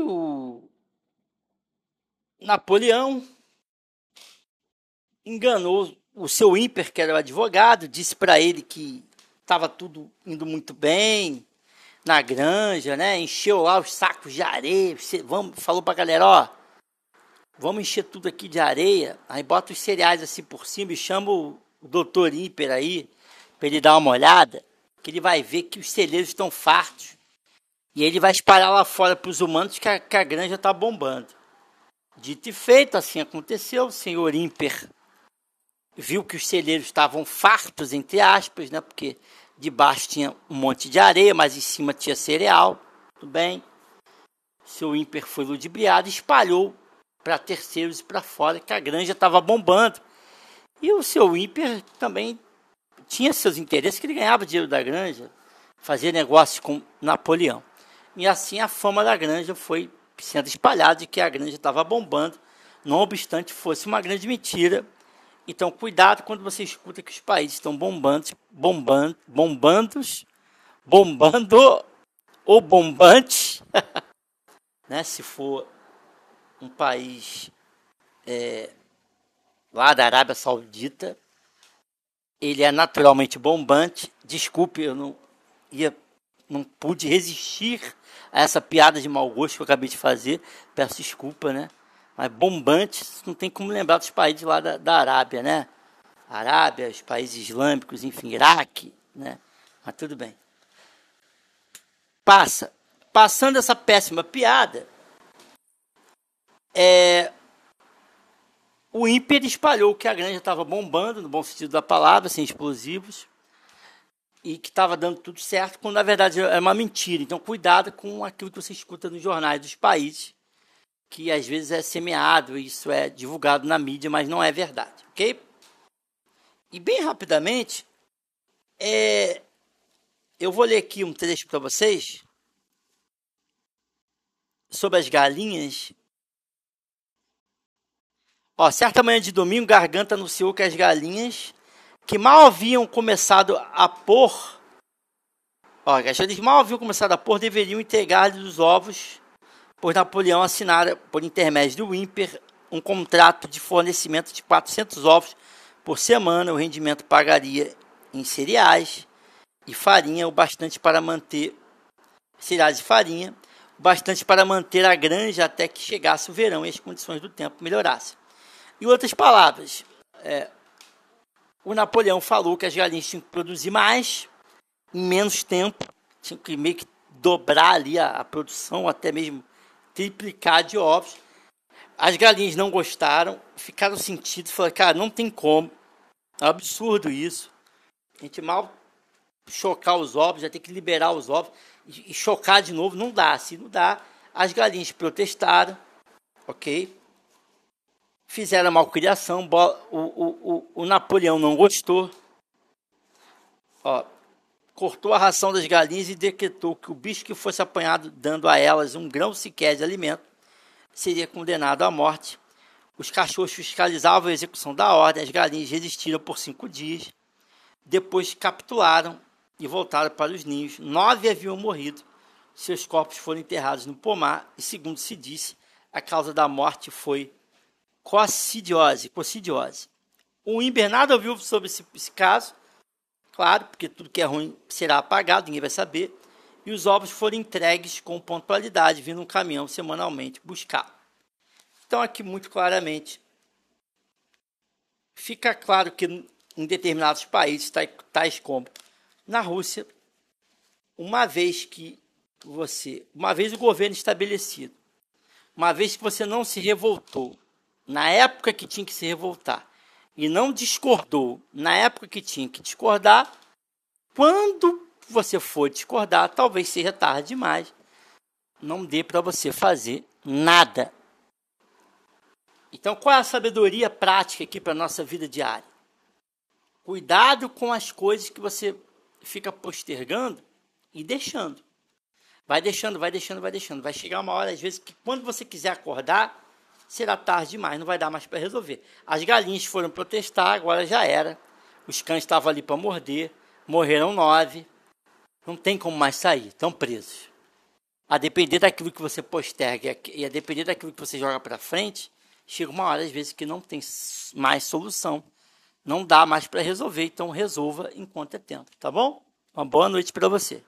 o Napoleão enganou o seu ímper, que era o advogado, disse para ele que estava tudo indo muito bem na granja, né? Encheu lá os sacos de areia, vamos, falou para a galera, ó, vamos encher tudo aqui de areia, aí bota os cereais assim por cima e chama o, doutor ímper aí, para ele dar uma olhada, que ele vai ver que os celeiros estão fartos. E ele vai espalhar lá fora para os humanos que a, que a granja está bombando. Dito e feito, assim aconteceu. O senhor Imper viu que os celeiros estavam fartos, entre aspas, né? Porque debaixo tinha um monte de areia, mas em cima tinha cereal. Tudo bem. O seu Imper foi ludibriado e espalhou para terceiros e para fora que a granja estava bombando. E o seu Imper também tinha seus interesses, que ele ganhava dinheiro da granja, fazia negócio com Napoleão. E assim a fama da granja foi sendo espalhada de que a granja estava bombando, não obstante fosse uma grande mentira. Então, cuidado quando você escuta que os países estão bombando, bombando, bombandos, bombando ou bombantes, né? Se for um país é, lá da Arábia Saudita, ele é naturalmente bombante. Desculpe, eu não ia, não pude resistir a essa piada de mau gosto que eu acabei de fazer. Peço desculpa, né? Mas bombante, não tem como lembrar dos países lá da, da Arábia, né? Arábia, os países islâmicos, enfim, Iraque, né? Mas tudo bem. Passa. Passando essa péssima piada, é, o ímper espalhou que a granja estava bombando, no bom sentido da palavra, sem explosivos, e que estava dando tudo certo, quando na verdade é uma mentira. Então, cuidado com aquilo que você escuta nos jornais dos países, que às vezes é semeado, isso é divulgado na mídia, mas não é verdade, ok? E bem rapidamente, é, eu vou ler aqui um trecho para vocês sobre as galinhas Ó, certa manhã de domingo, Garganta anunciou que as galinhas que mal haviam começado a pôr, ó, galinhas mal haviam começado a pôr, deveriam entregar-lhes os ovos, pois Napoleão assinara, por intermédio do Wimper, um contrato de fornecimento de 400 ovos por semana. O rendimento pagaria em cereais e farinha, o bastante para manter cereais e farinha, o bastante para manter a granja até que chegasse o verão e as condições do tempo melhorassem. Em outras palavras, é, o Napoleão falou que as galinhas tinham que produzir mais, em menos tempo, tinham que meio que dobrar ali a, a produção, até mesmo triplicar de ovos. As galinhas não gostaram, ficaram sentidos, falaram, cara, não tem como, é um absurdo isso. A gente mal chocar os ovos, já tem que liberar os ovos e, chocar de novo, não dá. Se não dá, as galinhas protestaram, ok? Fizeram malcriação, o, o, o, o Napoleão não gostou, ó, cortou a ração das galinhas e decretou que o bicho que fosse apanhado dando a elas um grão sequer de alimento seria condenado à morte. Os cachorros fiscalizavam a execução da ordem, as galinhas resistiram por cinco dias, depois capitularam e voltaram para os ninhos. Nove haviam morrido, seus corpos foram enterrados no pomar e, segundo se disse, a causa da morte foi Cocidiose, cocidiose. O Invernado ouviu sobre esse, esse caso, claro, porque tudo que é ruim será apagado, ninguém vai saber. E os ovos foram entregues com pontualidade, vindo um caminhão semanalmente buscar. Então, aqui muito claramente, fica claro que em determinados países, tais como na Rússia, uma vez que você, uma vez o governo estabelecido, uma vez que você não se revoltou na época que tinha que se revoltar e não discordou na época que tinha que discordar, quando você for discordar, talvez seja tarde demais. Não dê para você fazer nada. Então, qual é a sabedoria prática aqui para a nossa vida diária? Cuidado com as coisas que você fica postergando e deixando. Vai deixando, vai deixando, vai deixando. Vai chegar uma hora, às vezes, que quando você quiser acordar, será tarde demais, não vai dar mais para resolver. As galinhas foram protestar, agora já era. Os cães estavam ali para morder, morreram nove. Não tem como mais sair, estão presos. a depender daquilo que você posterga e a depender daquilo que você joga para frente, chega uma hora às vezes que não tem mais solução, não dá mais para resolver, então resolva enquanto é tempo, tá bom? Uma boa noite para você.